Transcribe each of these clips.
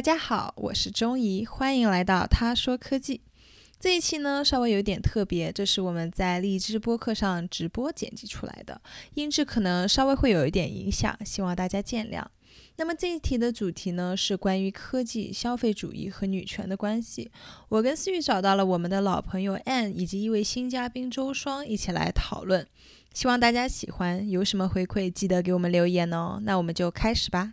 大家好，我是钟怡，欢迎来到他说科技。这一期呢稍微有点特别，这是我们在荔枝播客上直播剪辑出来的，音质可能稍微会有一点影响，希望大家见谅。那么这一题的主题呢是关于科技、消费主义和女权的关系。我跟思雨找到了我们的老朋友 Anne 以及一位新嘉宾周双一起来讨论，希望大家喜欢。有什么回馈记得给我们留言哦。那我们就开始吧。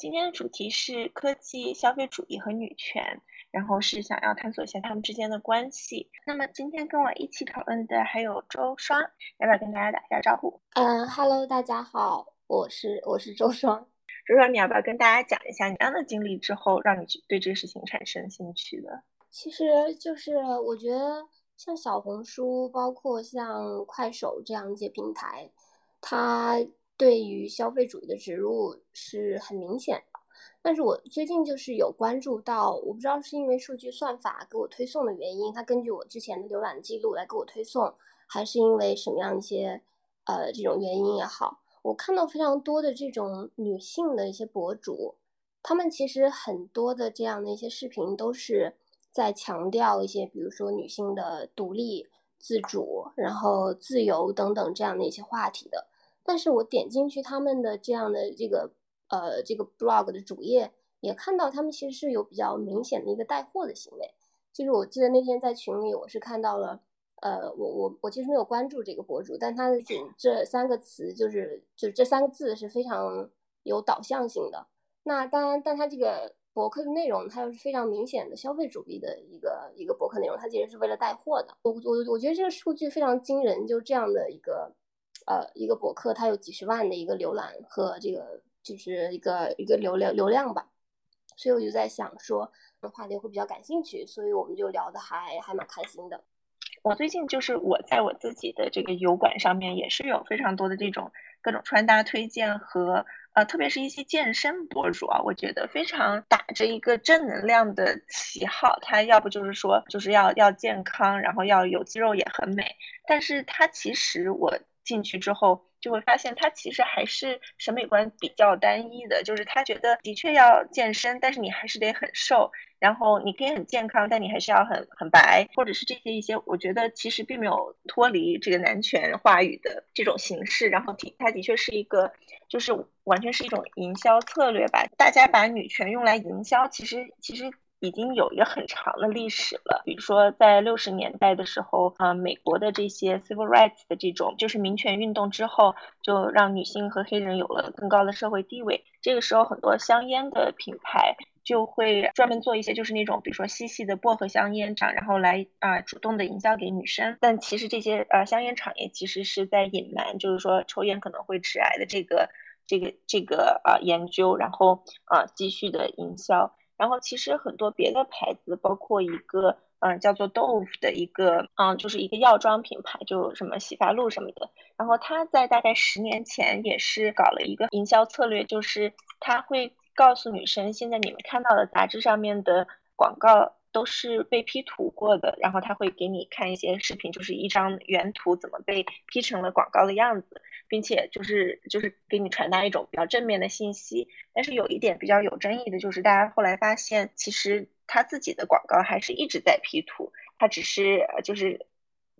今天的主题是科技、消费主义和女权，然后是想要探索一下他们之间的关系。那么今天跟我一起讨论的还有周双，要不要跟大家打一下招呼？嗯，Hello，大家好，我是我是周双。周双，你要不要跟大家讲一下你样的经历之后，让你去对这个事情产生兴趣的？其实就是我觉得像小红书，包括像快手这样一些平台，它。对于消费主义的植入是很明显的，但是我最近就是有关注到，我不知道是因为数据算法给我推送的原因，它根据我之前的浏览记录来给我推送，还是因为什么样一些呃这种原因也好，我看到非常多的这种女性的一些博主，他们其实很多的这样的一些视频都是在强调一些，比如说女性的独立、自主，然后自由等等这样的一些话题的。但是我点进去他们的这样的这个呃这个 blog 的主页，也看到他们其实是有比较明显的一个带货的行为。就是我记得那天在群里，我是看到了，呃，我我我其实没有关注这个博主，但他的这这三个词就是就是这三个字是非常有导向性的。那当然，但他这个博客的内容，它又是非常明显的消费主义的一个一个博客内容，它其实是为了带货的。我我我觉得这个数据非常惊人，就这样的一个。呃，一个博客它有几十万的一个浏览和这个就是一个一个流量流量吧，所以我就在想说，话题会比较感兴趣，所以我们就聊的还还蛮开心的。我最近就是我在我自己的这个油管上面也是有非常多的这种各种穿搭推荐和呃，特别是一些健身博主啊，我觉得非常打着一个正能量的旗号，他要不就是说就是要要健康，然后要有肌肉也很美，但是他其实我。进去之后就会发现，他其实还是审美观比较单一的，就是他觉得的确要健身，但是你还是得很瘦，然后你可以很健康，但你还是要很很白，或者是这些一些，我觉得其实并没有脱离这个男权话语的这种形式，然后的他的确是一个，就是完全是一种营销策略吧，大家把女权用来营销，其实其实。已经有一个很长的历史了，比如说在六十年代的时候，呃，美国的这些 civil rights 的这种就是民权运动之后，就让女性和黑人有了更高的社会地位。这个时候，很多香烟的品牌就会专门做一些就是那种比如说细细的薄荷香烟厂，然后来啊主动的营销给女生。但其实这些呃香烟厂业其实是在隐瞒，就是说抽烟可能会致癌的这个这个这个啊研究，然后啊继续的营销。然后其实很多别的牌子，包括一个嗯叫做豆腐的一个嗯就是一个药妆品牌，就什么洗发露什么的。然后他在大概十年前也是搞了一个营销策略，就是他会告诉女生，现在你们看到的杂志上面的广告都是被 P 图过的。然后他会给你看一些视频，就是一张原图怎么被 P 成了广告的样子。并且就是就是给你传达一种比较正面的信息，但是有一点比较有争议的就是，大家后来发现，其实他自己的广告还是一直在 P 图，他只是就是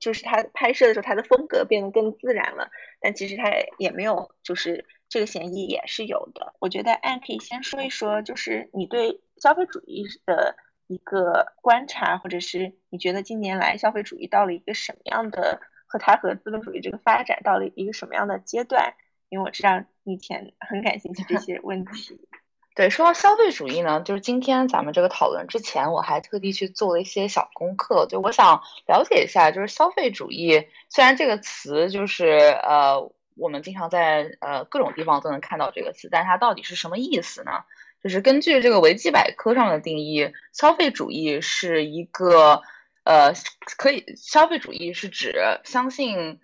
就是他拍摄的时候，他的风格变得更自然了，但其实他也没有就是这个嫌疑也是有的。我觉得安可以先说一说，就是你对消费主义的一个观察，或者是你觉得近年来消费主义到了一个什么样的？和它和资本主义这个发展到了一个什么样的阶段？因为我知道你以前很感兴趣这些问题。对，说到消费主义呢，就是今天咱们这个讨论之前，我还特地去做了一些小功课，就我想了解一下，就是消费主义虽然这个词就是呃，我们经常在呃各种地方都能看到这个词，但它到底是什么意思呢？就是根据这个维基百科上的定义，消费主义是一个。呃，可以，消费主义是指相信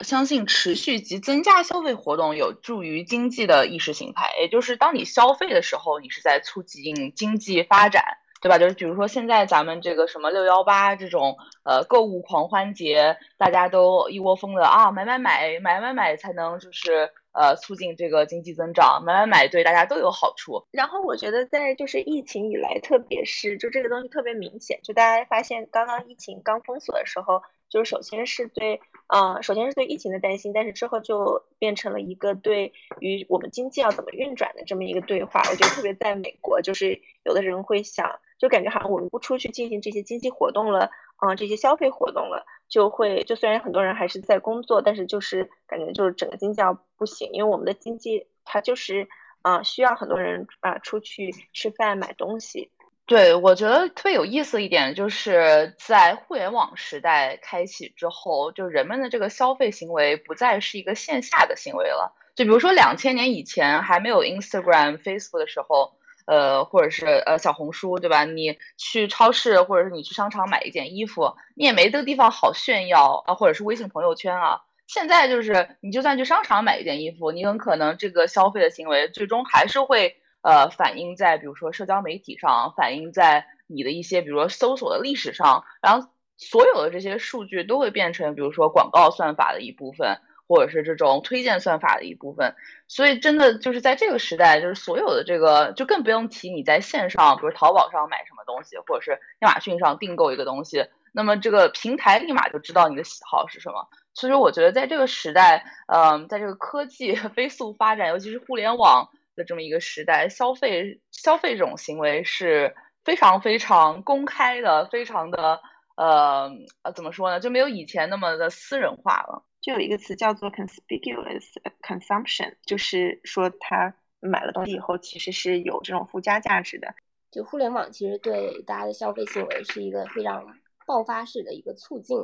相信持续及增加消费活动有助于经济的意识形态，也就是当你消费的时候，你是在促进经济发展。对吧？就是比如说现在咱们这个什么六幺八这种呃购物狂欢节，大家都一窝蜂的啊买买买买买买才能就是呃促进这个经济增长，买买买对大家都有好处。然后我觉得在就是疫情以来，特别是就这个东西特别明显，就大家发现刚刚疫情刚封锁的时候。就是首先是对，呃，首先是对疫情的担心，但是之后就变成了一个对于我们经济要怎么运转的这么一个对话。我觉得特别在美国，就是有的人会想，就感觉好像我们不出去进行这些经济活动了，嗯，这些消费活动了，就会就虽然很多人还是在工作，但是就是感觉就是整个经济要不行，因为我们的经济它就是，啊，需要很多人啊出去吃饭买东西。对，我觉得特别有意思一点，就是在互联网时代开启之后，就人们的这个消费行为不再是一个线下的行为了。就比如说两千年以前还没有 Instagram、Facebook 的时候，呃，或者是呃小红书，对吧？你去超市或者是你去商场买一件衣服，你也没这个地方好炫耀啊，或者是微信朋友圈啊。现在就是你就算去商场买一件衣服，你很可能这个消费的行为最终还是会。呃，反映在比如说社交媒体上，反映在你的一些比如说搜索的历史上，然后所有的这些数据都会变成比如说广告算法的一部分，或者是这种推荐算法的一部分。所以真的就是在这个时代，就是所有的这个就更不用提你在线上，比如淘宝上买什么东西，或者是亚马逊上订购一个东西，那么这个平台立马就知道你的喜好是什么。所以说我觉得在这个时代，嗯，在这个科技 飞速发展，尤其是互联网。的这么一个时代，消费消费这种行为是非常非常公开的，非常的呃怎么说呢？就没有以前那么的私人化了。就有一个词叫做 conspicuous consumption，就是说他买了东西以后，其实是有这种附加价值的。就互联网其实对大家的消费行为是一个非常爆发式的一个促进。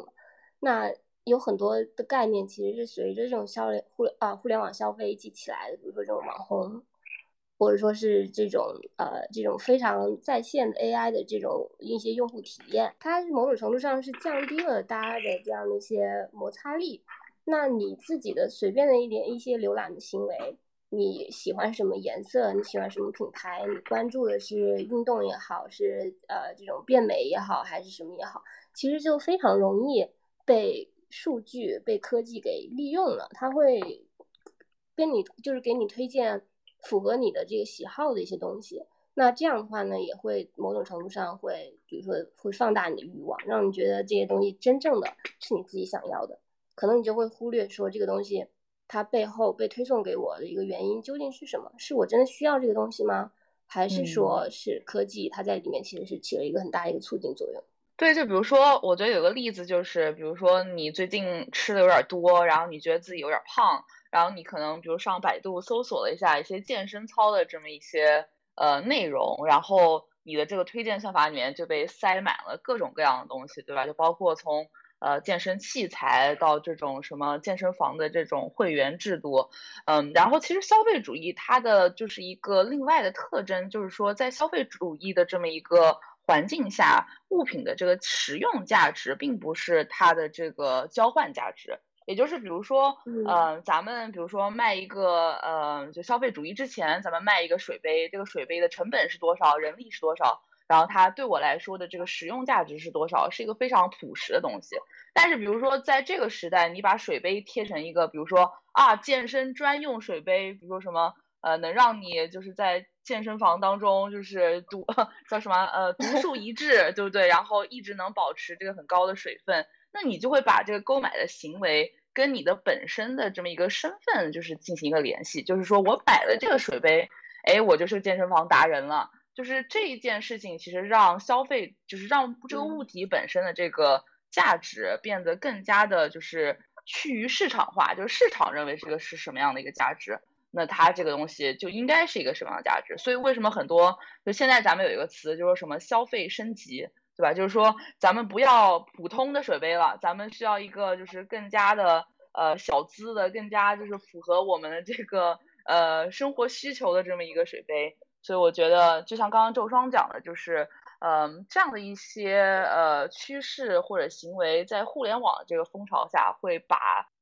那有很多的概念其实是随着这种消联互联啊互联网消费一起起来的，比如说这种网红。或者说是这种呃这种非常在线的 AI 的这种一些用户体验，它某种程度上是降低了大家的这样的一些摩擦力。那你自己的随便的一点一些浏览的行为，你喜欢什么颜色，你喜欢什么品牌，你关注的是运动也好，是呃这种变美也好，还是什么也好，其实就非常容易被数据被科技给利用了。它会跟你就是给你推荐。符合你的这个喜好的一些东西，那这样的话呢，也会某种程度上会，比如说会放大你的欲望，让你觉得这些东西真正的是你自己想要的，可能你就会忽略说这个东西它背后被推送给我的一个原因究竟是什么？是我真的需要这个东西吗？还是说是科技它在里面其实是起了一个很大的一个促进作用？对，就比如说，我觉得有个例子就是，比如说你最近吃的有点多，然后你觉得自己有点胖。然后你可能比如上百度搜索了一下一些健身操的这么一些呃内容，然后你的这个推荐算法里面就被塞满了各种各样的东西，对吧？就包括从呃健身器材到这种什么健身房的这种会员制度，嗯，然后其实消费主义它的就是一个另外的特征，就是说在消费主义的这么一个环境下，物品的这个实用价值并不是它的这个交换价值。也就是比如说，嗯，咱们比如说卖一个，呃，就消费主义之前，咱们卖一个水杯，这个水杯的成本是多少，人力是多少，然后它对我来说的这个实用价值是多少，是一个非常朴实的东西。但是比如说在这个时代，你把水杯贴成一个，比如说啊，健身专用水杯，比如说什么，呃，能让你就是在健身房当中就是独 叫什么，呃，独树一帜，对不对？然后一直能保持这个很高的水分。那你就会把这个购买的行为跟你的本身的这么一个身份，就是进行一个联系，就是说我买了这个水杯，哎，我就是健身房达人了。就是这一件事情，其实让消费，就是让这个物体本身的这个价值变得更加的，就是趋于市场化，就是市场认为这个是什么样的一个价值，那它这个东西就应该是一个什么样的价值。所以为什么很多就现在咱们有一个词，就是什么消费升级。对吧？就是说，咱们不要普通的水杯了，咱们需要一个就是更加的呃小资的，更加就是符合我们的这个呃生活需求的这么一个水杯。所以我觉得，就像刚刚周双讲的，就是嗯这样的一些呃趋势或者行为，在互联网这个风潮下，会把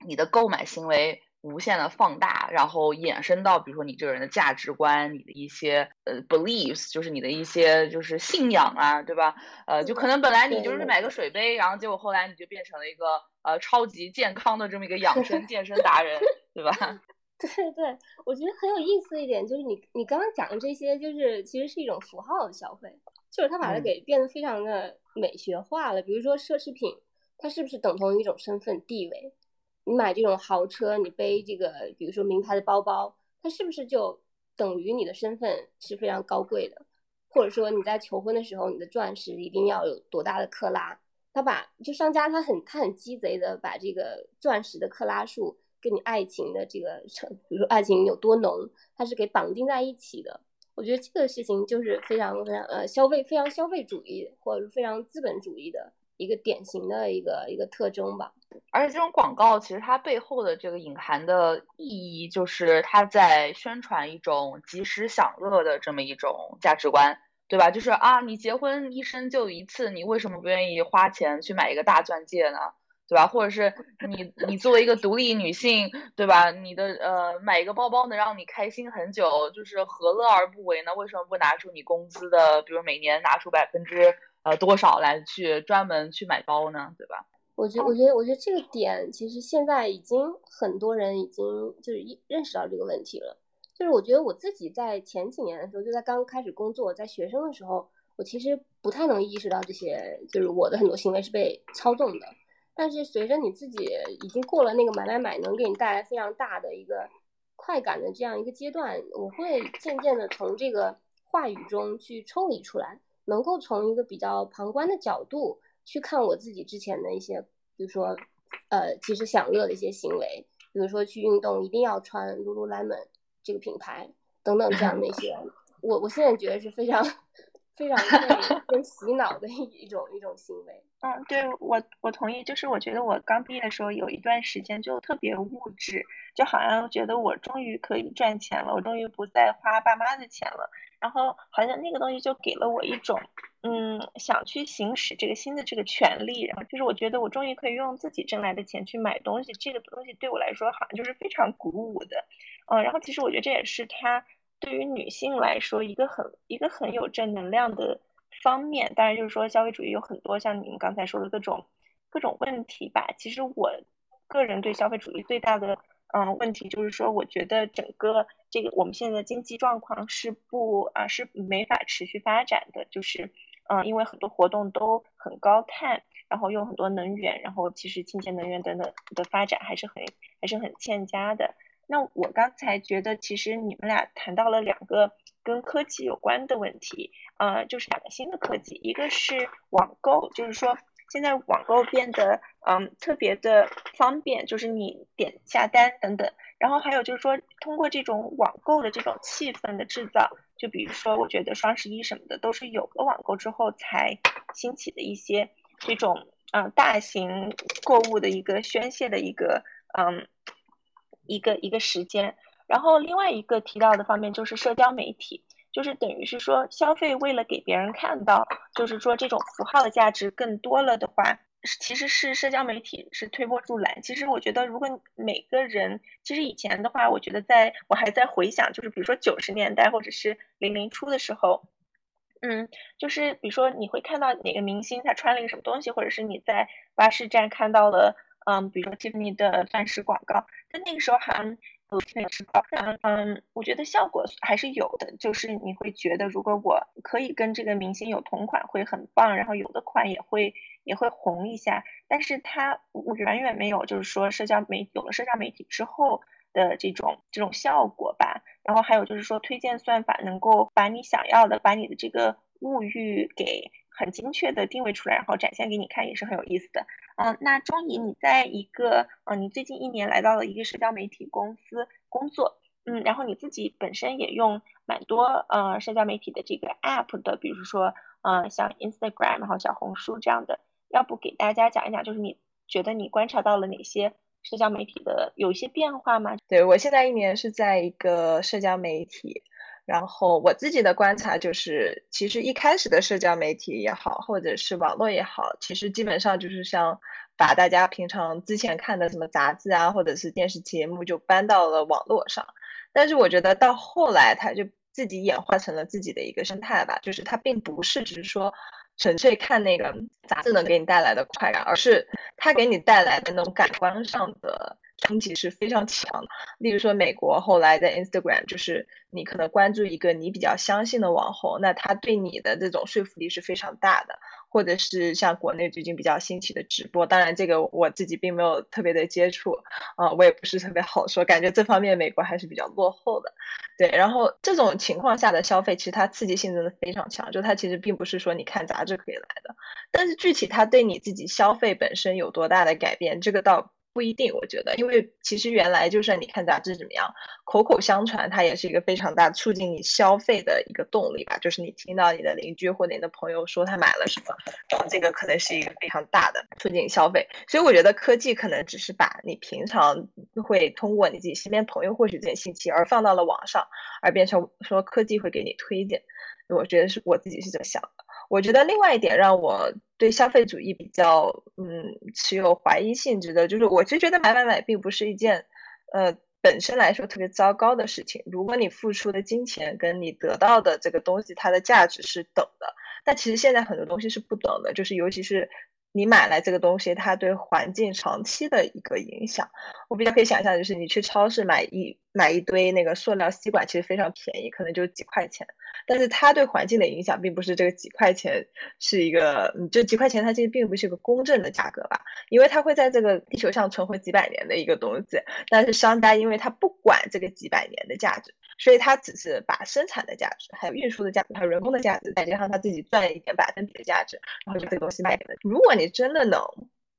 你的购买行为无限的放大，然后衍生到比如说你这个人的价值观，你的一些呃 beliefs，就是你的一些就是信仰啊，对吧？呃，就可能本来你就是买个水杯，然后结果后来你就变成了一个呃超级健康的这么一个养生 健身达人，对吧？对对，我觉得很有意思一点就是你你刚刚讲的这些，就是其实是一种符号的消费，就是他把它给变得非常的美学化了。比如说奢侈品，它是不是等同于一种身份地位？你买这种豪车，你背这个，比如说名牌的包包，它是不是就等于你的身份是非常高贵的？或者说你在求婚的时候，你的钻石一定要有多大的克拉？他把就商家他很他很鸡贼的把这个钻石的克拉数。跟你爱情的这个，比如说爱情有多浓，它是给绑定在一起的。我觉得这个事情就是非常非常呃消费非常消费主义或者是非常资本主义的一个典型的一个一个特征吧。而且这种广告其实它背后的这个隐含的意义，就是它在宣传一种及时享乐的这么一种价值观，对吧？就是啊，你结婚一生就一次，你为什么不愿意花钱去买一个大钻戒呢？对吧？或者是你你作为一个独立女性，对吧？你的呃买一个包包能让你开心很久，就是何乐而不为呢？为什么不拿出你工资的，比如每年拿出百分之呃多少来去专门去买包呢？对吧？我觉我觉得我觉得这个点其实现在已经很多人已经就是认识到这个问题了。就是我觉得我自己在前几年的时候，就在刚开始工作，在学生的时候，我其实不太能意识到这些，就是我的很多行为是被操纵的。但是随着你自己已经过了那个买买买能给你带来非常大的一个快感的这样一个阶段，我会渐渐的从这个话语中去抽离出来，能够从一个比较旁观的角度去看我自己之前的一些，比如说，呃，其实享乐的一些行为，比如说去运动一定要穿 Lululemon 这个品牌等等这样的一些，我我现在觉得是非常。非常 被被洗脑的一一种一种行为。嗯，对我我同意。就是我觉得我刚毕业的时候有一段时间就特别物质，就好像觉得我终于可以赚钱了，我终于不再花爸妈的钱了。然后好像那个东西就给了我一种嗯想去行使这个新的这个权利。然后就是我觉得我终于可以用自己挣来的钱去买东西，这个东西对我来说好像就是非常鼓舞的。嗯，然后其实我觉得这也是他。对于女性来说，一个很一个很有正能量的方面，当然就是说消费主义有很多像你们刚才说的各种各种问题吧。其实我个人对消费主义最大的嗯问题就是说，我觉得整个这个我们现在的经济状况是不啊是没法持续发展的，就是嗯因为很多活动都很高碳，然后用很多能源，然后其实清洁能源等等的发展还是很还是很欠佳的。那我刚才觉得，其实你们俩谈到了两个跟科技有关的问题，呃，就是两个新的科技，一个是网购，就是说现在网购变得嗯特别的方便，就是你点下单等等，然后还有就是说通过这种网购的这种气氛的制造，就比如说我觉得双十一什么的都是有了网购之后才兴起的一些这种嗯大型购物的一个宣泄的一个嗯。一个一个时间，然后另外一个提到的方面就是社交媒体，就是等于是说消费为了给别人看到，就是说这种符号的价值更多了的话，其实是社交媒体是推波助澜。其实我觉得，如果每个人，其实以前的话，我觉得在我还在回想，就是比如说九十年代或者是零零初的时候，嗯，就是比如说你会看到哪个明星他穿了一个什么东西，或者是你在巴士站看到了。嗯，比如说 Tiffany 的钻石广告，但那个时候好像有钻石广告，嗯，我觉得效果还是有的，就是你会觉得如果我可以跟这个明星有同款会很棒，然后有的款也会也会红一下，但是它远远没有就是说社交媒有了社交媒体之后的这种这种效果吧。然后还有就是说推荐算法能够把你想要的，把你的这个物欲给。很精确的定位出来，然后展现给你看，也是很有意思的。嗯，那钟怡，你在一个，嗯，你最近一年来到了一个社交媒体公司工作，嗯，然后你自己本身也用蛮多，呃，社交媒体的这个 app 的，比如说，呃，像 Instagram，然后小红书这样的，要不给大家讲一讲，就是你觉得你观察到了哪些社交媒体的有一些变化吗？对我现在一年是在一个社交媒体。然后我自己的观察就是，其实一开始的社交媒体也好，或者是网络也好，其实基本上就是像把大家平常之前看的什么杂志啊，或者是电视节目就搬到了网络上。但是我觉得到后来，它就自己演化成了自己的一个生态吧，就是它并不是只是说纯粹看那个杂志能给你带来的快感，而是它给你带来的那种感官上的。冲击是非常强的。例如说，美国后来在 Instagram，就是你可能关注一个你比较相信的网红，那他对你的这种说服力是非常大的。或者是像国内最近比较兴起的直播，当然这个我自己并没有特别的接触，啊，我也不是特别好说，感觉这方面美国还是比较落后的。对，然后这种情况下的消费，其实它刺激性真的非常强，就它其实并不是说你看杂志可以来的，但是具体它对你自己消费本身有多大的改变，这个倒。不一定，我觉得，因为其实原来就算你看杂志怎么样，口口相传，它也是一个非常大促进你消费的一个动力吧。就是你听到你的邻居或者你的朋友说他买了什么，然后这个可能是一个非常大的促进消费。所以我觉得科技可能只是把你平常会通过你自己身边朋友获取这些信息，而放到了网上，而变成说科技会给你推荐。我觉得是我自己是这么想的。我觉得另外一点让我对消费主义比较嗯持有怀疑性质的，就是我就觉得买买买并不是一件呃本身来说特别糟糕的事情。如果你付出的金钱跟你得到的这个东西它的价值是等的，但其实现在很多东西是不等的，就是尤其是你买来这个东西，它对环境长期的一个影响。我比较可以想象，就是你去超市买一买一堆那个塑料吸管，其实非常便宜，可能就几块钱。但是它对环境的影响并不是这个几块钱是一个，嗯，这几块钱它其实并不是一个公正的价格吧，因为它会在这个地球上存活几百年的一个东西，但是商家因为他不管这个几百年的价值，所以他只是把生产的价值、还有运输的价值、还有人工的价值，再加上他自己赚一点百分比的价值，然后就这个东西卖给了。如果你真的能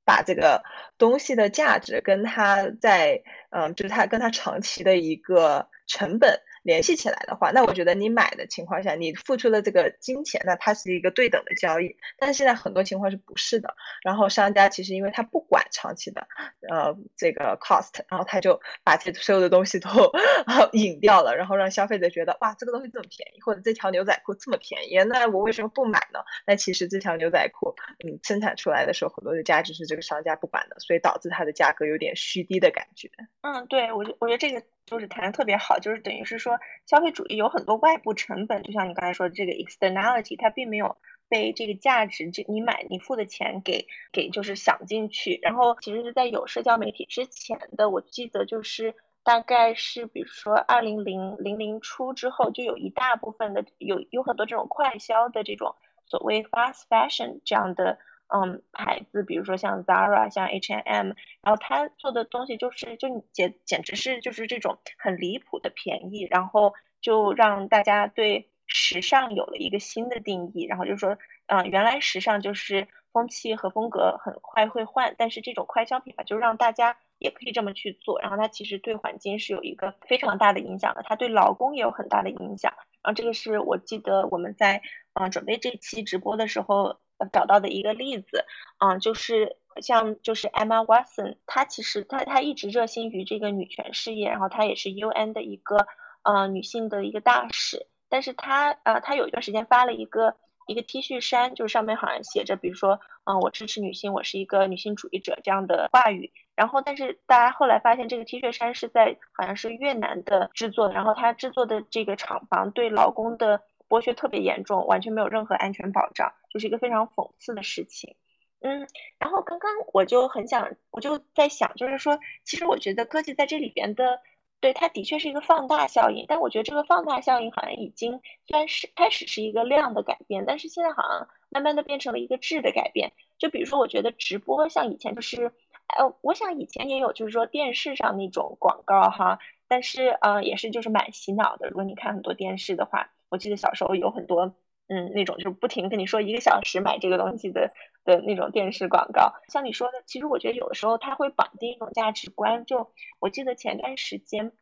把这个东西的价值跟它在，嗯，就是它跟它长期的一个成本。联系起来的话，那我觉得你买的情况下，你付出的这个金钱，那它是一个对等的交易。但是现在很多情况是不是的？然后商家其实因为他不管长期的，呃，这个 cost，然后他就把这所有的东西都 引掉了，然后让消费者觉得哇，这个东西这么便宜，或者这条牛仔裤这么便宜，那我为什么不买呢？那其实这条牛仔裤，嗯，生产出来的时候很多的价值是这个商家不管的，所以导致它的价格有点虚低的感觉。嗯，对我觉我觉得这个。就是谈的特别好，就是等于是说，消费主义有很多外部成本，就像你刚才说的这个 externality，它并没有被这个价值，这你买你付的钱给给就是想进去。然后其实是在有社交媒体之前的，我记得就是大概是比如说二零零零零初之后，就有一大部分的有有很多这种快销的这种所谓 fast fashion 这样的。嗯，牌子，比如说像 Zara，像 H&M，然后他做的东西就是就简简直是就是这种很离谱的便宜，然后就让大家对时尚有了一个新的定义，然后就说，嗯，原来时尚就是风气和风格很快会换，但是这种快消品牌，就让大家也可以这么去做，然后它其实对环境是有一个非常大的影响的，它对劳工也有很大的影响，然后这个是我记得我们在嗯准备这期直播的时候。找到的一个例子，嗯，就是像就是 Emma Watson，她其实她她一直热心于这个女权事业，然后她也是 UN 的一个呃女性的一个大使，但是她呃她有一段时间发了一个一个 T 恤衫，就是上面好像写着，比如说嗯我支持女性，我是一个女性主义者这样的话语，然后但是大家后来发现这个 T 恤衫是在好像是越南的制作，然后它制作的这个厂房对劳工的。剥削特别严重，完全没有任何安全保障，就是一个非常讽刺的事情。嗯，然后刚刚我就很想，我就在想，就是说，其实我觉得科技在这里边的，对它的确是一个放大效应，但我觉得这个放大效应好像已经虽然是开始是一个量的改变，但是现在好像慢慢的变成了一个质的改变。就比如说，我觉得直播像以前就是，呃，我想以前也有，就是说电视上那种广告哈，但是呃，也是就是蛮洗脑的。如果你看很多电视的话。我记得小时候有很多，嗯，那种就是不停跟你说一个小时买这个东西的的那种电视广告。像你说的，其实我觉得有的时候它会绑定一种价值观。就我记得前段时间，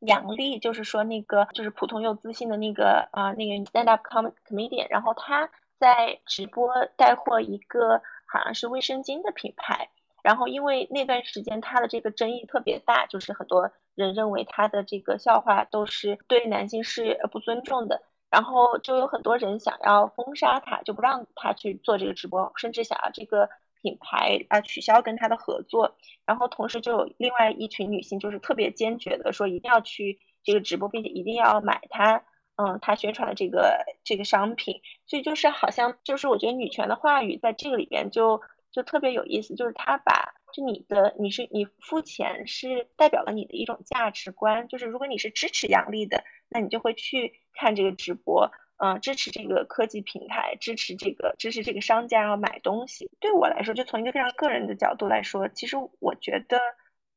杨笠就是说那个就是普通又自信的那个啊那个 stand up comedian，然后他在直播带货一个好像是卫生巾的品牌，然后因为那段时间他的这个争议特别大，就是很多人认为他的这个笑话都是对男性是不尊重的，然后就有很多人想要封杀他，就不让他去做这个直播，甚至想要这个品牌啊取消跟他的合作。然后同时就有另外一群女性就是特别坚决的说一定要去这个直播，并且一定要买他。嗯，他宣传的这个这个商品，所以就是好像就是我觉得女权的话语在这个里边就就特别有意思，就是他把就你的你是你付钱是代表了你的一种价值观，就是如果你是支持杨笠的，那你就会去看这个直播，嗯，支持这个科技平台，支持这个支持这个商家，然后买东西。对我来说，就从一个非常个人的角度来说，其实我觉得。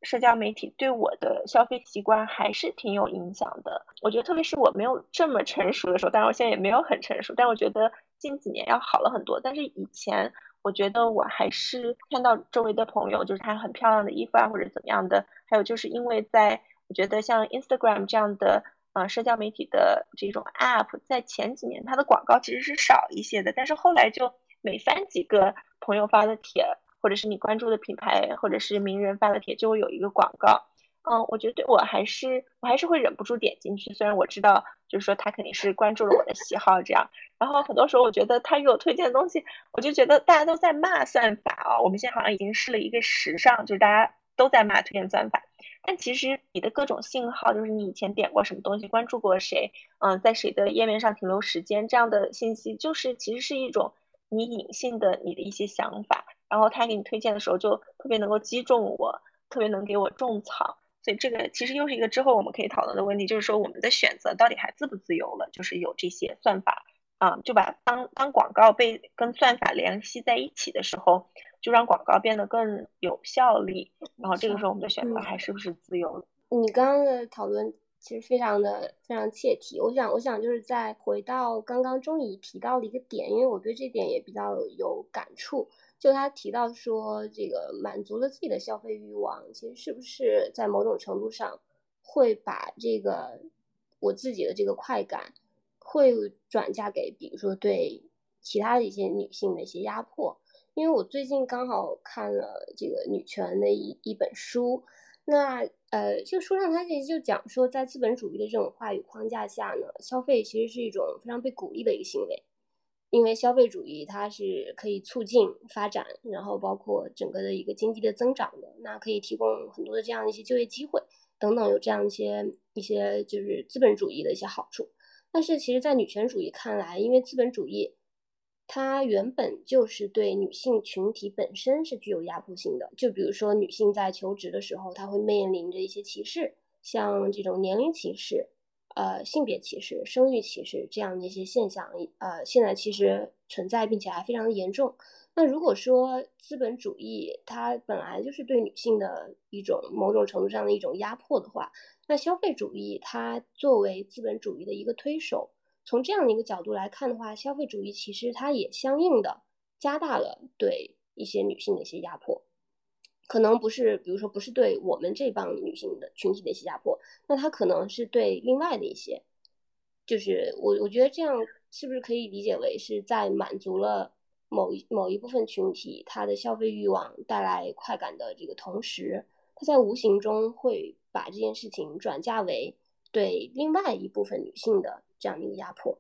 社交媒体对我的消费习惯还是挺有影响的。我觉得，特别是我没有这么成熟的时候，当然我现在也没有很成熟，但我觉得近几年要好了很多。但是以前，我觉得我还是看到周围的朋友，就是他很漂亮的衣服啊，或者怎么样的。还有就是因为在我觉得像 Instagram 这样的呃社交媒体的这种 App，在前几年它的广告其实是少一些的，但是后来就每翻几个朋友发的帖。或者是你关注的品牌，或者是名人发的帖，就会有一个广告。嗯，我觉得对我还是我还是会忍不住点进去。虽然我知道，就是说他肯定是关注了我的喜好这样。然后很多时候，我觉得他给我推荐的东西，我就觉得大家都在骂算法啊。我们现在好像已经是了一个时尚，就是大家都在骂推荐算法。但其实你的各种信号，就是你以前点过什么东西，关注过谁，嗯，在谁的页面上停留时间这样的信息，就是其实是一种你隐性的你的一些想法。然后他给你推荐的时候，就特别能够击中我，特别能给我种草。所以这个其实又是一个之后我们可以讨论的问题，就是说我们的选择到底还自不自由了？就是有这些算法啊，就把当当广告被跟算法联系在一起的时候，就让广告变得更有效力。然后这个时候我们的选择还是不是自由了？你刚刚的讨论其实非常的非常切题。我想，我想就是再回到刚刚钟怡提到的一个点，因为我对这点也比较有感触。就他提到说，这个满足了自己的消费欲望，其实是不是在某种程度上会把这个我自己的这个快感会转嫁给，比如说对其他的一些女性的一些压迫？因为我最近刚好看了这个女权的一一本书，那呃，这个书上它其实就讲说，在资本主义的这种话语框架下呢，消费其实是一种非常被鼓励的一个行为。因为消费主义它是可以促进发展，然后包括整个的一个经济的增长的，那可以提供很多的这样一些就业机会等等，有这样一些一些就是资本主义的一些好处。但是其实，在女权主义看来，因为资本主义它原本就是对女性群体本身是具有压迫性的，就比如说女性在求职的时候，她会面临着一些歧视，像这种年龄歧视。呃，性别歧视、生育歧视这样的一些现象，呃，现在其实存在，并且还非常的严重。那如果说资本主义它本来就是对女性的一种某种程度上的一种压迫的话，那消费主义它作为资本主义的一个推手，从这样的一个角度来看的话，消费主义其实它也相应的加大了对一些女性的一些压迫。可能不是，比如说不是对我们这帮女性的群体的一些压迫，那它可能是对另外的一些，就是我我觉得这样是不是可以理解为是在满足了某一某一部分群体他的消费欲望带来快感的这个同时，他在无形中会把这件事情转嫁为对另外一部分女性的这样一个压迫。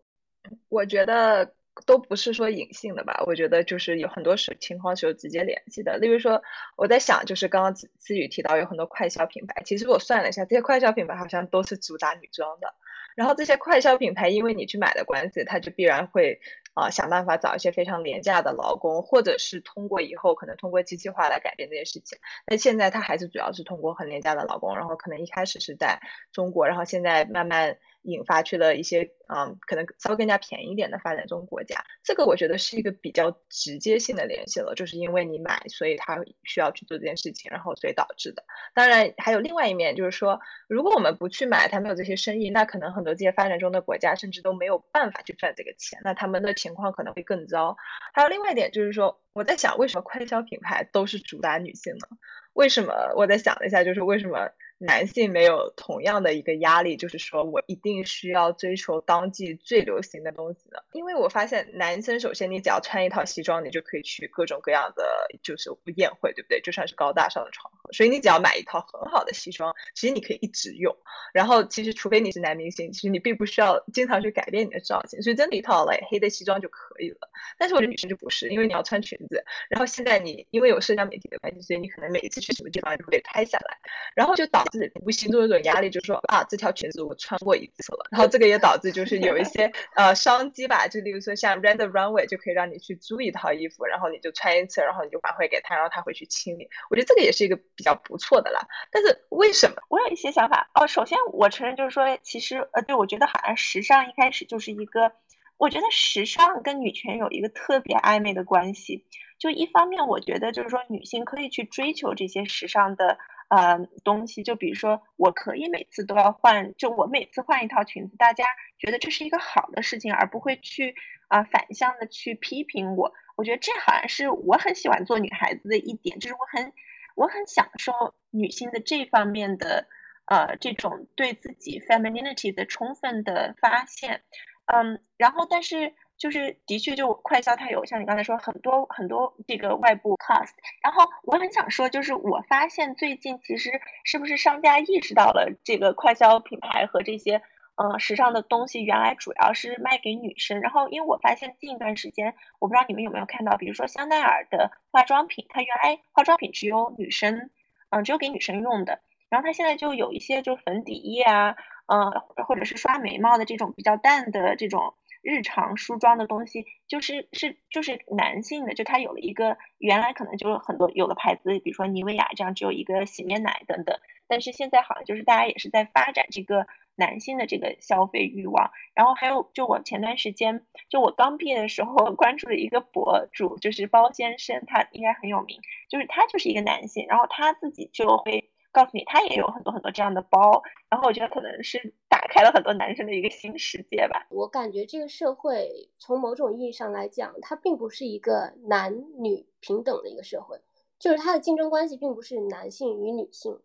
我觉得。都不是说隐性的吧，我觉得就是有很多是情况是有直接联系的。例如说，我在想，就是刚刚思思雨提到有很多快消品牌，其实我算了一下，这些快消品牌好像都是主打女装的。然后这些快消品牌，因为你去买的关系，它就必然会啊想办法找一些非常廉价的劳工，或者是通过以后可能通过机器化来改变这些事情。那现在它还是主要是通过很廉价的劳工，然后可能一开始是在中国，然后现在慢慢。引发去了一些嗯，可能稍微更加便宜一点的发展中国家，这个我觉得是一个比较直接性的联系了，就是因为你买，所以他需要去做这件事情，然后所以导致的。当然还有另外一面，就是说如果我们不去买，他没有这些生意，那可能很多这些发展中的国家甚至都没有办法去赚这个钱，那他们的情况可能会更糟。还有另外一点就是说，我在想为什么快消品牌都是主打女性呢？为什么？我在想了一下，就是为什么男性没有同样的一个压力，就是说我一定需要追求当季最流行的东西呢？因为我发现男生首先你只要穿一套西装，你就可以去各种各样的就是宴会，对不对？就算是高大上的场合，所以你只要买一套很好的西装，其实你可以一直用。然后其实除非你是男明星，其实你并不需要经常去改变你的造型，所以真的一套嘞黑的西装就可以了。但是我觉得女生就不是，因为你要穿裙子，然后现在你因为有社交媒体的关系，所以你可能每一次去什么地方都会拍下来，然后就导致无形中有种压力，就是说啊这条裙子我穿过一次了，然后这个也导致就是有一些呃商机吧，就例如说像 Red Runway 就可以让你去租一套衣服，然后你就穿一次，然后你就还回给他，然后他回去清理。我觉得这个也是一个比较不错的啦。但是为什么？我有一些想法哦。首先我承认就是说，其实呃对我觉得好像时尚一开始就是一个。我觉得时尚跟女权有一个特别暧昧的关系。就一方面，我觉得就是说，女性可以去追求这些时尚的呃东西。就比如说，我可以每次都要换，就我每次换一套裙子，大家觉得这是一个好的事情，而不会去啊反向的去批评我。我觉得这好像是我很喜欢做女孩子的一点，就是我很我很享受女性的这方面的呃这种对自己 femininity 的充分的发现。嗯，然后但是就是的确，就快销它有像你刚才说很多很多这个外部 cost。然后我很想说，就是我发现最近其实是不是商家意识到了这个快销品牌和这些嗯时尚的东西原来主要是卖给女生。然后因为我发现近一段时间，我不知道你们有没有看到，比如说香奈儿的化妆品，它原来化妆品只有女生，嗯，只有给女生用的。然后它现在就有一些就粉底液啊。呃，或者是刷眉毛的这种比较淡的这种日常梳妆的东西，就是是就是男性的，就它有了一个原来可能就很多有的牌子，比如说妮维雅这样只有一个洗面奶等等，但是现在好像就是大家也是在发展这个男性的这个消费欲望。然后还有就我前段时间就我刚毕业的时候 关注的一个博主，就是包先生，他应该很有名，就是他就是一个男性，然后他自己就会。告诉你，他也有很多很多这样的包，然后我觉得可能是打开了很多男生的一个新世界吧。我感觉这个社会从某种意义上来讲，它并不是一个男女平等的一个社会，就是它的竞争关系并不是男性与女性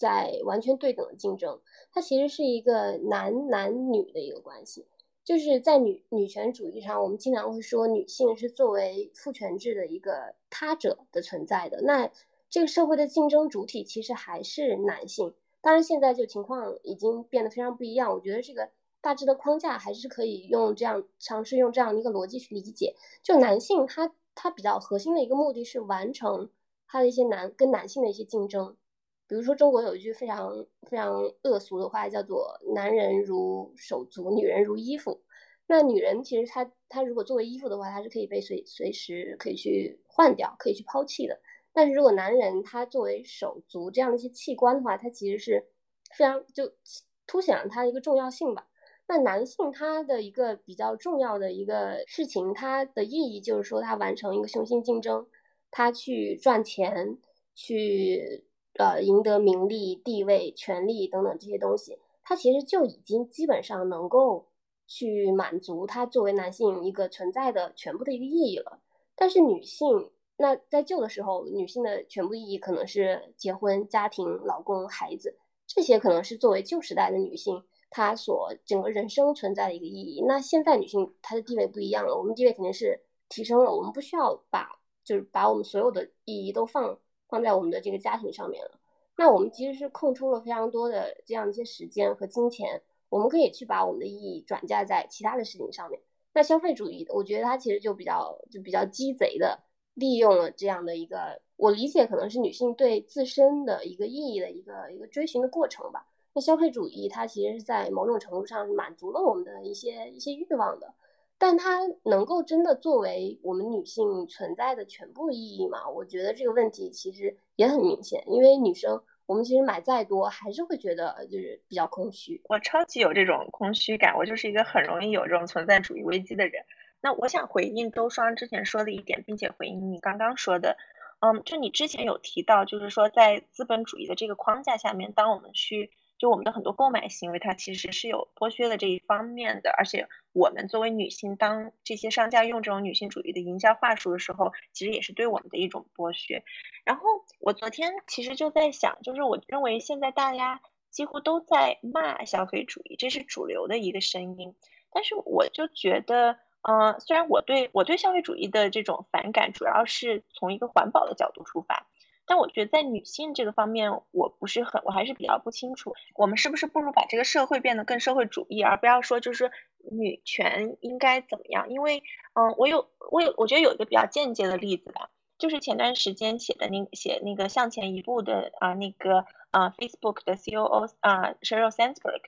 在完全对等的竞争，它其实是一个男男女的一个关系。就是在女女权主义上，我们经常会说女性是作为父权制的一个他者的存在的。那这个社会的竞争主体其实还是男性，当然现在就情况已经变得非常不一样。我觉得这个大致的框架还是可以用这样尝试用这样的一个逻辑去理解。就男性他他比较核心的一个目的是完成他的一些男跟男性的一些竞争。比如说中国有一句非常非常恶俗的话，叫做“男人如手足，女人如衣服”。那女人其实她她如果作为衣服的话，她是可以被随随时可以去换掉，可以去抛弃的。但是如果男人他作为手足这样的一些器官的话，他其实是非常就凸显了他的一个重要性吧。那男性他的一个比较重要的一个事情，它的意义就是说他完成一个雄性竞争，他去赚钱，去呃赢得名利、地位、权利等等这些东西，他其实就已经基本上能够去满足他作为男性一个存在的全部的一个意义了。但是女性。那在旧的时候，女性的全部意义可能是结婚、家庭、老公、孩子，这些可能是作为旧时代的女性她所整个人生存在的一个意义。那现在女性她的地位不一样了，我们地位肯定是提升了，我们不需要把就是把我们所有的意义都放放在我们的这个家庭上面了。那我们其实是空出了非常多的这样一些时间和金钱，我们可以去把我们的意义转嫁在其他的事情上面。那消费主义，我觉得它其实就比较就比较鸡贼的。利用了这样的一个，我理解可能是女性对自身的一个意义的一个一个追寻的过程吧。那消费主义它其实是在某种程度上满足了我们的一些一些欲望的，但它能够真的作为我们女性存在的全部意义吗？我觉得这个问题其实也很明显，因为女生我们其实买再多还是会觉得就是比较空虚。我超级有这种空虚感，我就是一个很容易有这种存在主义危机的人。那我想回应周双之前说的一点，并且回应你刚刚说的，嗯，就你之前有提到，就是说在资本主义的这个框架下面，当我们去就我们的很多购买行为，它其实是有剥削的这一方面的，而且我们作为女性，当这些商家用这种女性主义的营销话术的时候，其实也是对我们的一种剥削。然后我昨天其实就在想，就是我认为现在大家几乎都在骂消费主义，这是主流的一个声音。但是我就觉得，呃，虽然我对我对消费主义的这种反感，主要是从一个环保的角度出发。但我觉得在女性这个方面，我不是很，我还是比较不清楚，我们是不是不如把这个社会变得更社会主义，而不要说就是女权应该怎么样？因为，嗯，我有，我有，我觉得有一个比较间接的例子吧，就是前段时间写的那写那个向前一步的啊，那个啊，Facebook 的 COO 啊，Sheryl Sandberg。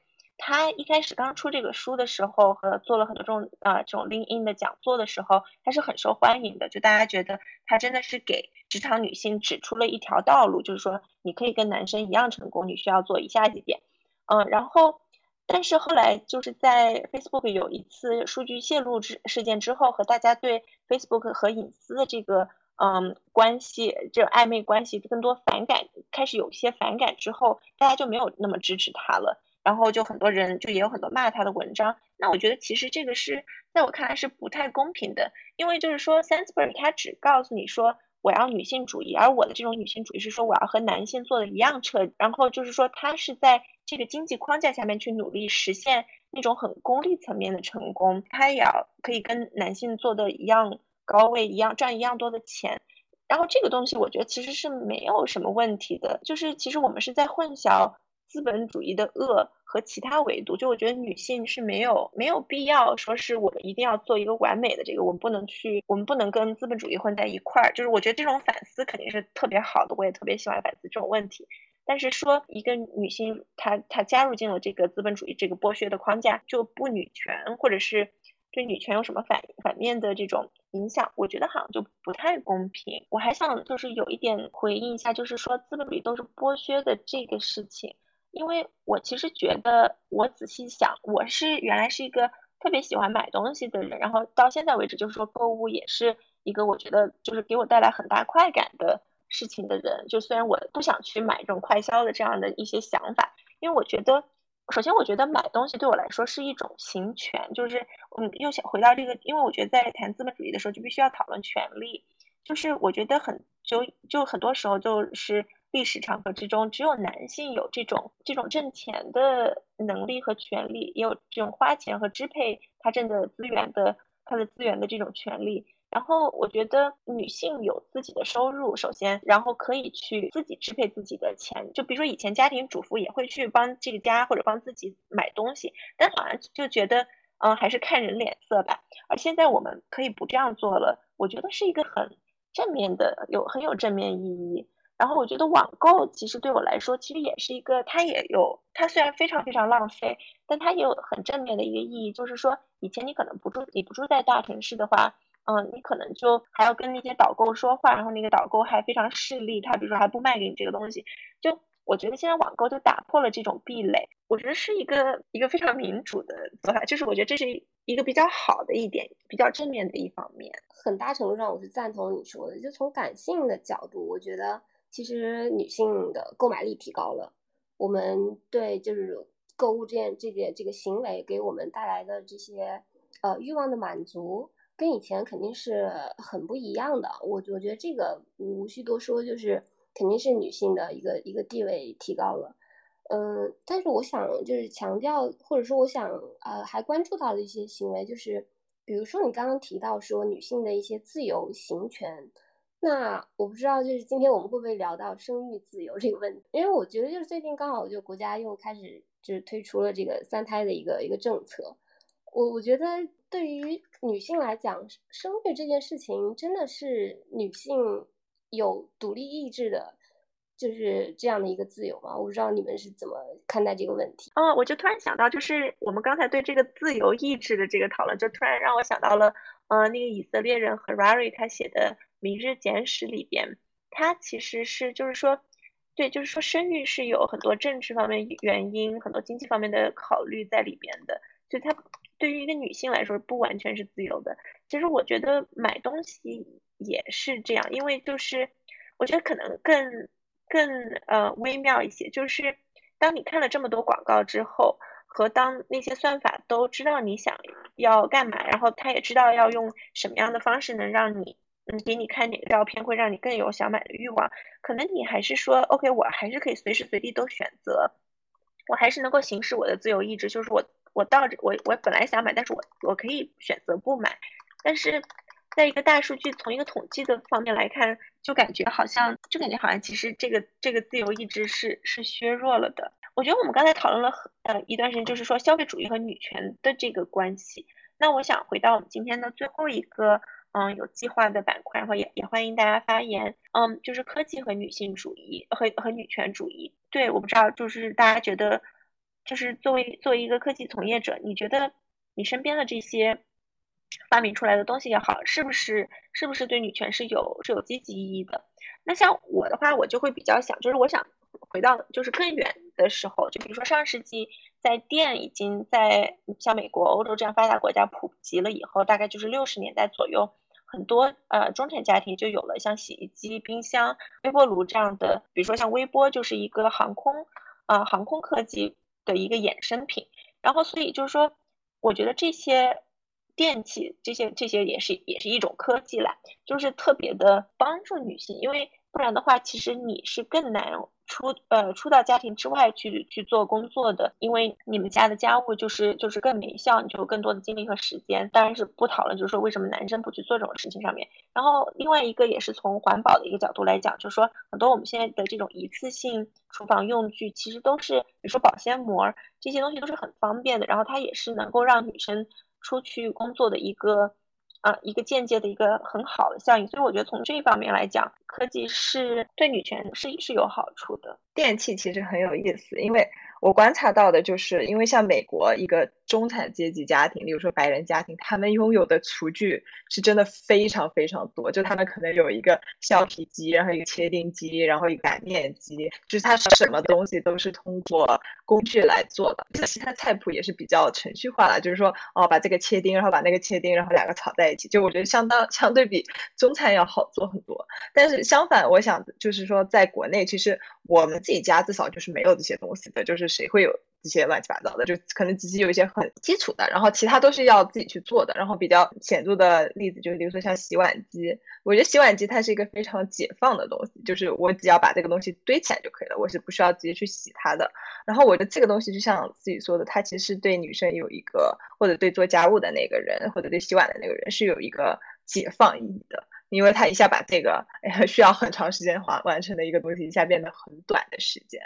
他一开始刚出这个书的时候，和做了很多这种啊这种 lin lin 的讲座的时候，他是很受欢迎的。就大家觉得他真的是给职场女性指出了一条道路，就是说你可以跟男生一样成功，你需要做以下几点。嗯，然后，但是后来就是在 Facebook 有一次数据泄露之事件之后，和大家对 Facebook 和隐私的这个嗯关系这种暧昧关系更多反感，开始有些反感之后，大家就没有那么支持他了。然后就很多人就也有很多骂他的文章，那我觉得其实这个是在我看来是不太公平的，因为就是说 Sansbury 他只告诉你说我要女性主义，而我的这种女性主义是说我要和男性做的一样彻底，然后就是说他是在这个经济框架下面去努力实现那种很功利层面的成功，他也要可以跟男性做的一样高位一样赚一样多的钱，然后这个东西我觉得其实是没有什么问题的，就是其实我们是在混淆。资本主义的恶和其他维度，就我觉得女性是没有没有必要说是我们一定要做一个完美的这个，我们不能去，我们不能跟资本主义混在一块儿。就是我觉得这种反思肯定是特别好的，我也特别喜欢反思这种问题。但是说一个女性她她加入进了这个资本主义这个剥削的框架就不女权，或者是对女权有什么反反面的这种影响，我觉得好像就不太公平。我还想就是有一点回应一下，就是说资本主义都是剥削的这个事情。因为我其实觉得，我仔细想，我是原来是一个特别喜欢买东西的人，然后到现在为止，就是说购物也是一个我觉得就是给我带来很大快感的事情的人。就虽然我不想去买这种快销的这样的一些想法，因为我觉得，首先我觉得买东西对我来说是一种行权，就是嗯，又想回到这个，因为我觉得在谈资本主义的时候就必须要讨论权利，就是我觉得很就就很多时候就是。历史长河之中，只有男性有这种这种挣钱的能力和权利，也有这种花钱和支配他挣的资源的他的资源的这种权利。然后，我觉得女性有自己的收入，首先，然后可以去自己支配自己的钱。就比如说，以前家庭主妇也会去帮这个家或者帮自己买东西，但好像就觉得，嗯，还是看人脸色吧。而现在我们可以不这样做了，我觉得是一个很正面的，有很有正面意义。然后我觉得网购其实对我来说，其实也是一个，它也有，它虽然非常非常浪费，但它也有很正面的一个意义，就是说以前你可能不住，你不住在大城市的话，嗯，你可能就还要跟那些导购说话，然后那个导购还非常势利，他比如说还不卖给你这个东西，就我觉得现在网购就打破了这种壁垒，我觉得是一个一个非常民主的做法，就是我觉得这是一个比较好的一点，比较正面的一方面。很大程度上我是赞同你说的，就从感性的角度，我觉得。其实女性的购买力提高了，我们对就是购物这件这件这个行为给我们带来的这些呃欲望的满足，跟以前肯定是很不一样的。我我觉得这个无需多说，就是肯定是女性的一个一个地位提高了。嗯，但是我想就是强调，或者说我想呃还关注到的一些行为，就是比如说你刚刚提到说女性的一些自由行权。那我不知道，就是今天我们会不会聊到生育自由这个问题？因为我觉得，就是最近刚好就国家又开始就是推出了这个三胎的一个一个政策。我我觉得对于女性来讲，生育这件事情真的是女性有独立意志的，就是这样的一个自由吗？我不知道你们是怎么看待这个问题。哦，我就突然想到，就是我们刚才对这个自由意志的这个讨论，就突然让我想到了，呃，那个以色列人 Harari 他写的。《明日简史》里边，它其实是就是说，对，就是说生育是有很多政治方面原因、很多经济方面的考虑在里边的，所以它对于一个女性来说不完全是自由的。其实我觉得买东西也是这样，因为就是我觉得可能更更呃微妙一些，就是当你看了这么多广告之后。和当那些算法都知道你想要干嘛，然后他也知道要用什么样的方式能让你，嗯，给你看哪个照片会让你更有想买的欲望。可能你还是说，OK，我还是可以随时随地都选择，我还是能够行使我的自由意志，就是我我到这我我本来想买，但是我我可以选择不买。但是在一个大数据从一个统计的方面来看，就感觉好像就感觉好像其实这个这个自由意志是是削弱了的。我觉得我们刚才讨论了呃一段时间，就是说消费主义和女权的这个关系。那我想回到我们今天的最后一个嗯有计划的板块，然后也也欢迎大家发言。嗯，就是科技和女性主义和和女权主义。对，我不知道，就是大家觉得，就是作为作为一个科技从业者，你觉得你身边的这些发明出来的东西也好，是不是是不是对女权是有是有积极意义的？那像我的话，我就会比较想，就是我想。回到就是更远的时候，就比如说上世纪，在电已经在像美国、欧洲这样发达国家普及了以后，大概就是六十年代左右，很多呃中产家庭就有了像洗衣机、冰箱、微波炉这样的，比如说像微波就是一个航空啊航空科技的一个衍生品。然后所以就是说，我觉得这些电器这些这些也是也是一种科技啦，就是特别的帮助女性，因为不然的话，其实你是更难。出呃出到家庭之外去去做工作的，因为你们家的家务就是就是更没效，你就有更多的精力和时间。当然是不讨论，就是说为什么男生不去做这种事情上面。然后另外一个也是从环保的一个角度来讲，就是说很多我们现在的这种一次性厨房用具，其实都是比如说保鲜膜这些东西都是很方便的，然后它也是能够让女生出去工作的一个。啊，一个间接的一个很好的效应，所以我觉得从这一方面来讲，科技是对女权是是有好处的。电器其实很有意思，因为。我观察到的就是，因为像美国一个中产阶级家庭，比如说白人家庭，他们拥有的厨具是真的非常非常多。就他们可能有一个削皮机，然后一个切丁机，然后一个擀面机，就是他什么东西都是通过工具来做的。其他菜谱也是比较程序化了，就是说哦，把这个切丁，然后把那个切丁，然后两个炒在一起。就我觉得相当相对比中餐要好做很多。但是相反，我想就是说，在国内其实我们自己家至少就是没有这些东西的，就是。谁会有这些乱七八糟的？就可能只是有一些很基础的，然后其他都是要自己去做的。然后比较显著的例子，就比如说像洗碗机，我觉得洗碗机它是一个非常解放的东西，就是我只要把这个东西堆起来就可以了，我是不需要直接去洗它的。然后我觉得这个东西就像自己说的，它其实是对女生有一个，或者对做家务的那个人，或者对洗碗的那个人是有一个解放意义的。因为他一下把这个 需要很长时间完完成的一个东西，一下变得很短的时间，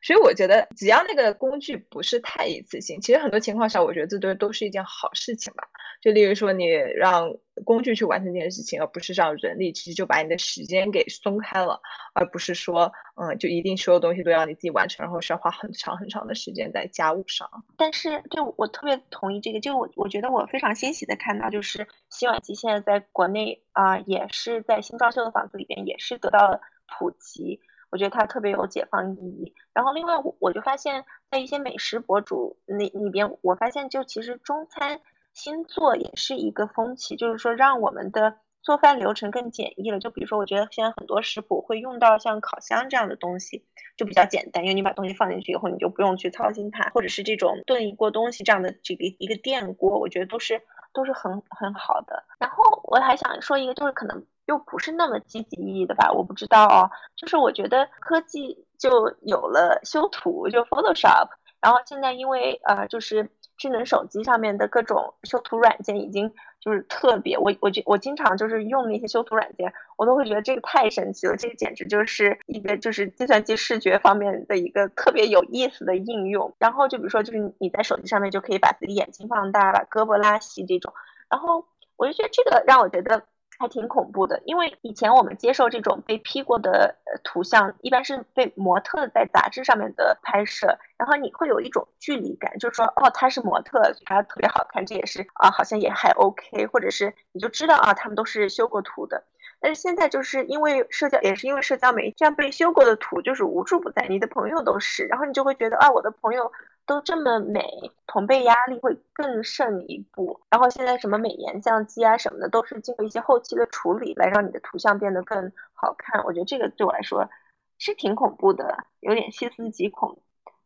所以我觉得只要那个工具不是太一次性，其实很多情况下，我觉得这都都是一件好事情吧。就例如说，你让工具去完成这件事情，而不是让人力，其实就把你的时间给松开了，而不是说，嗯，就一定所有东西都要你自己完成，然后需要花很长很长的时间在家务上。但是，就我特别同意这个，就我我觉得我非常欣喜的看到，就是洗碗机现在在国内啊，也是在新装修的房子里边也是得到了普及，我觉得它特别有解放意义。然后，另外我我就发现，在一些美食博主那里边，我发现就其实中餐。新做也是一个风气，就是说让我们的做饭流程更简易了。就比如说，我觉得现在很多食谱会用到像烤箱这样的东西，就比较简单，因为你把东西放进去以后，你就不用去操心它，或者是这种炖一锅东西这样的这个一个电锅，我觉得都是都是很很好的。然后我还想说一个，就是可能又不是那么积极意义的吧，我不知道哦。就是我觉得科技就有了修图，就 Photoshop，然后现在因为呃就是。智能手机上面的各种修图软件已经就是特别，我我我经常就是用那些修图软件，我都会觉得这个太神奇了，这个简直就是一个就是计算机视觉方面的一个特别有意思的应用。然后就比如说，就是你在手机上面就可以把自己眼睛放大，把胳膊拉细这种。然后我就觉得这个让我觉得。还挺恐怖的，因为以前我们接受这种被 P 过的图像，一般是被模特在杂志上面的拍摄，然后你会有一种距离感，就是说，哦，他是模特，他特别好看，这也是啊，好像也还 OK，或者是你就知道啊，他们都是修过图的。但是现在就是因为社交，也是因为社交媒体，这样被修过的图就是无处不在，你的朋友都是，然后你就会觉得啊，我的朋友都这么美，同辈压力会更胜一步。然后现在什么美颜相机啊什么的，都是经过一些后期的处理来让你的图像变得更好看。我觉得这个对我来说是挺恐怖的，有点细思极恐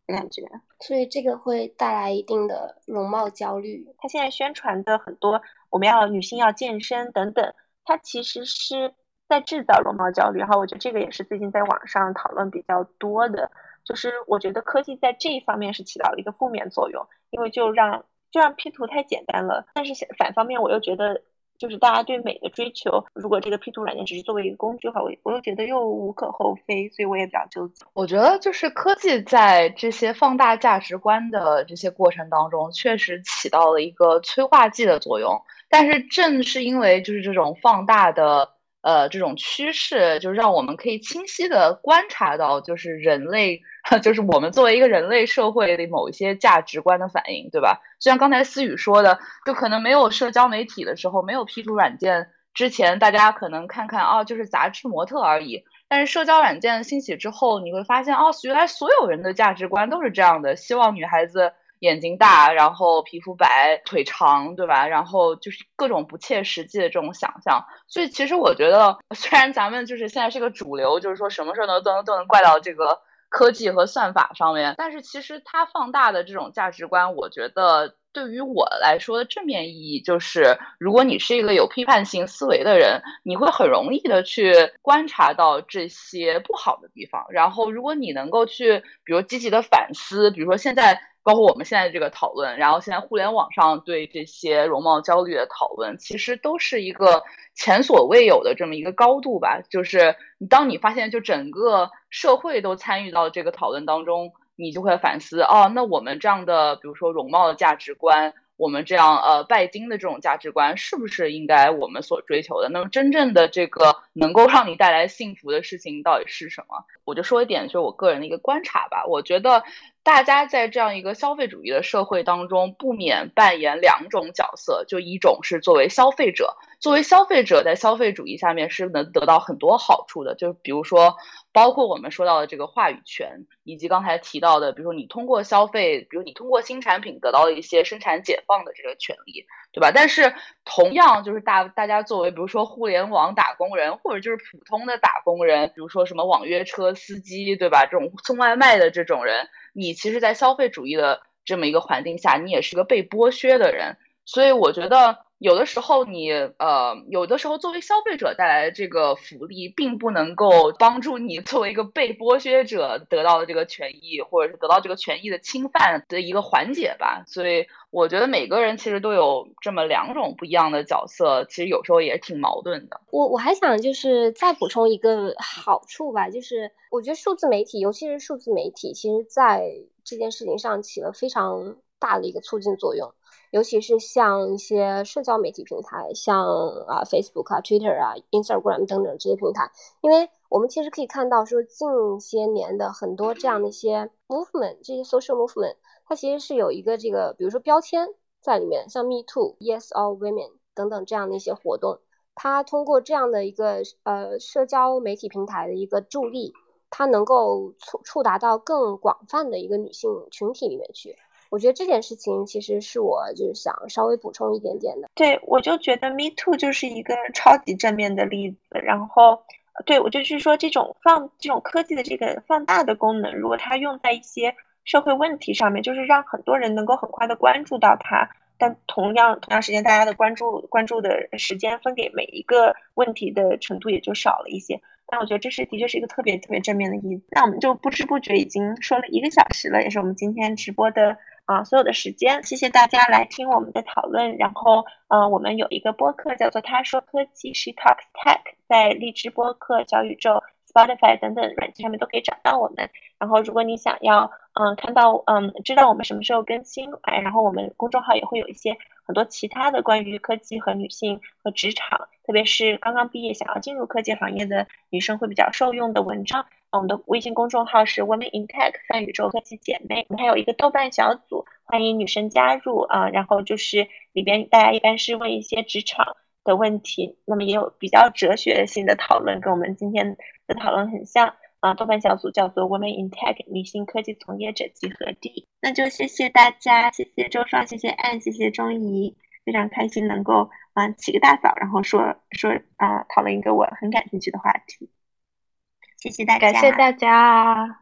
的感觉。所以这个会带来一定的容貌焦虑。他现在宣传的很多，我们要女性要健身等等，它其实是在制造容貌焦虑。然后我觉得这个也是最近在网上讨论比较多的，就是我觉得科技在这一方面是起到了一个负面作用，因为就让就让 P 图太简单了。但是反方面，我又觉得。就是大家对美的追求，如果这个 P 图软件只是作为一个工具的话，我我又觉得又无可厚非，所以我也比较纠结。我觉得就是科技在这些放大价值观的这些过程当中，确实起到了一个催化剂的作用。但是正是因为就是这种放大的。呃，这种趋势就是让我们可以清晰的观察到，就是人类，就是我们作为一个人类社会的某一些价值观的反应，对吧？就像刚才思雨说的，就可能没有社交媒体的时候，没有 P 图软件之前，大家可能看看哦，就是杂志模特而已。但是社交软件兴起之后，你会发现，哦，原来所有人的价值观都是这样的，希望女孩子。眼睛大，然后皮肤白，腿长，对吧？然后就是各种不切实际的这种想象。所以其实我觉得，虽然咱们就是现在是个主流，就是说什么事儿呢都能都能怪到这个科技和算法上面，但是其实它放大的这种价值观，我觉得对于我来说的正面意义就是，如果你是一个有批判性思维的人，你会很容易的去观察到这些不好的地方。然后如果你能够去，比如积极的反思，比如说现在。包括我们现在这个讨论，然后现在互联网上对这些容貌焦虑的讨论，其实都是一个前所未有的这么一个高度吧。就是当你发现就整个社会都参与到这个讨论当中，你就会反思哦，那我们这样的，比如说容貌的价值观。我们这样呃拜金的这种价值观是不是应该我们所追求的？那么真正的这个能够让你带来幸福的事情到底是什么？我就说一点，就是我个人的一个观察吧。我觉得大家在这样一个消费主义的社会当中，不免扮演两种角色，就一种是作为消费者。作为消费者，在消费主义下面是能得到很多好处的，就比如说，包括我们说到的这个话语权，以及刚才提到的，比如说你通过消费，比如你通过新产品得到了一些生产解放的这个权利，对吧？但是同样，就是大大家作为比如说互联网打工人，或者就是普通的打工人，比如说什么网约车司机，对吧？这种送外卖的这种人，你其实，在消费主义的这么一个环境下，你也是个被剥削的人，所以我觉得。有的时候，你呃，有的时候作为消费者带来的这个福利，并不能够帮助你作为一个被剥削者得到的这个权益，或者是得到这个权益的侵犯的一个缓解吧。所以，我觉得每个人其实都有这么两种不一样的角色，其实有时候也挺矛盾的。我我还想就是再补充一个好处吧，就是我觉得数字媒体，尤其是数字媒体，其实在这件事情上起了非常大的一个促进作用。尤其是像一些社交媒体平台，像啊 Facebook 啊、Twitter 啊、Instagram 等等这些平台，因为我们其实可以看到，说近些年的很多这样的一些 movement，这些 social movement，它其实是有一个这个，比如说标签在里面，像 Me Too、Yes All Women 等等这样的一些活动，它通过这样的一个呃社交媒体平台的一个助力，它能够触触达到更广泛的一个女性群体里面去。我觉得这件事情其实是我就是想稍微补充一点点的。对，我就觉得 Me Too 就是一个超级正面的例子。然后，对我就是说，这种放这种科技的这个放大的功能，如果它用在一些社会问题上面，就是让很多人能够很快的关注到它。但同样同样时间，大家的关注关注的时间分给每一个问题的程度也就少了一些。但我觉得这是的确是一个特别特别正面的意思。那我们就不知不觉已经说了一个小时了，也是我们今天直播的。啊，所有的时间，谢谢大家来听我们的讨论。然后，嗯，我们有一个播客叫做《他说科技》，She Talks Tech，在荔枝播客、小宇宙、Spotify 等等软件上面都可以找到我们。然后，如果你想要，嗯，看到，嗯，知道我们什么时候更新，哎，然后我们公众号也会有一些很多其他的关于科技和女性和职场，特别是刚刚毕业想要进入科技行业的女生会比较受用的文章。我们的微信公众号是 Women in Tech 泛宇宙科技姐妹，我们还有一个豆瓣小组，欢迎女生加入啊。然后就是里边大家一般是问一些职场的问题，那么也有比较哲学性的讨论，跟我们今天的讨论很像啊。豆瓣小组叫做 Women in Tech 女性科技从业者集合地。那就谢谢大家，谢谢周双，谢谢 Anne，，谢谢钟怡，非常开心能够啊起个大早，然后说说啊讨论一个我很感兴趣的话题。谢谢大家，感谢大家。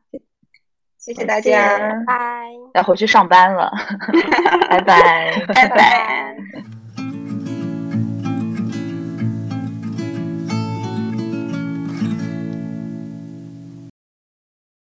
谢谢大家，拜拜。要回去上班了，拜拜，拜拜。